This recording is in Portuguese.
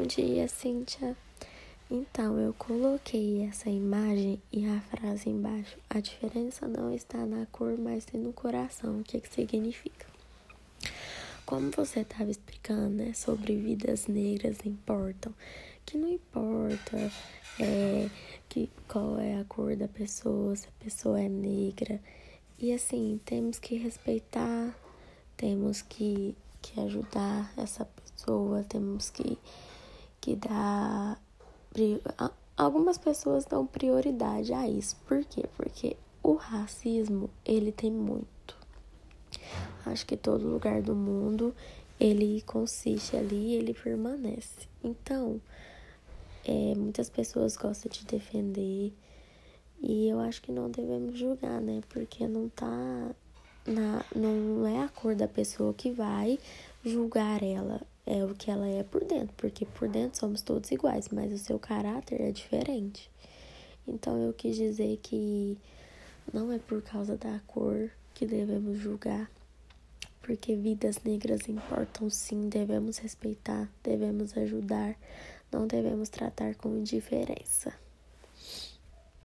Bom dia, Cíntia. Então, eu coloquei essa imagem e a frase embaixo. A diferença não está na cor, mas sim no coração. O que, que significa? Como você estava explicando, né, sobre vidas negras importam, que não importa é, que, qual é a cor da pessoa, se a pessoa é negra. E assim, temos que respeitar, temos que, que ajudar essa pessoa, temos que, que dar algumas pessoas dão prioridade a isso. Por quê? Porque o racismo, ele tem muito. Acho que todo lugar do mundo ele consiste ali, ele permanece. Então, é, muitas pessoas gostam de defender e eu acho que não devemos julgar, né? Porque não tá na, não é a cor da pessoa que vai julgar ela, é o que ela é por dentro, porque por dentro somos todos iguais, mas o seu caráter é diferente. Então eu quis dizer que não é por causa da cor que devemos julgar, porque vidas negras importam sim, devemos respeitar, devemos ajudar, não devemos tratar com indiferença.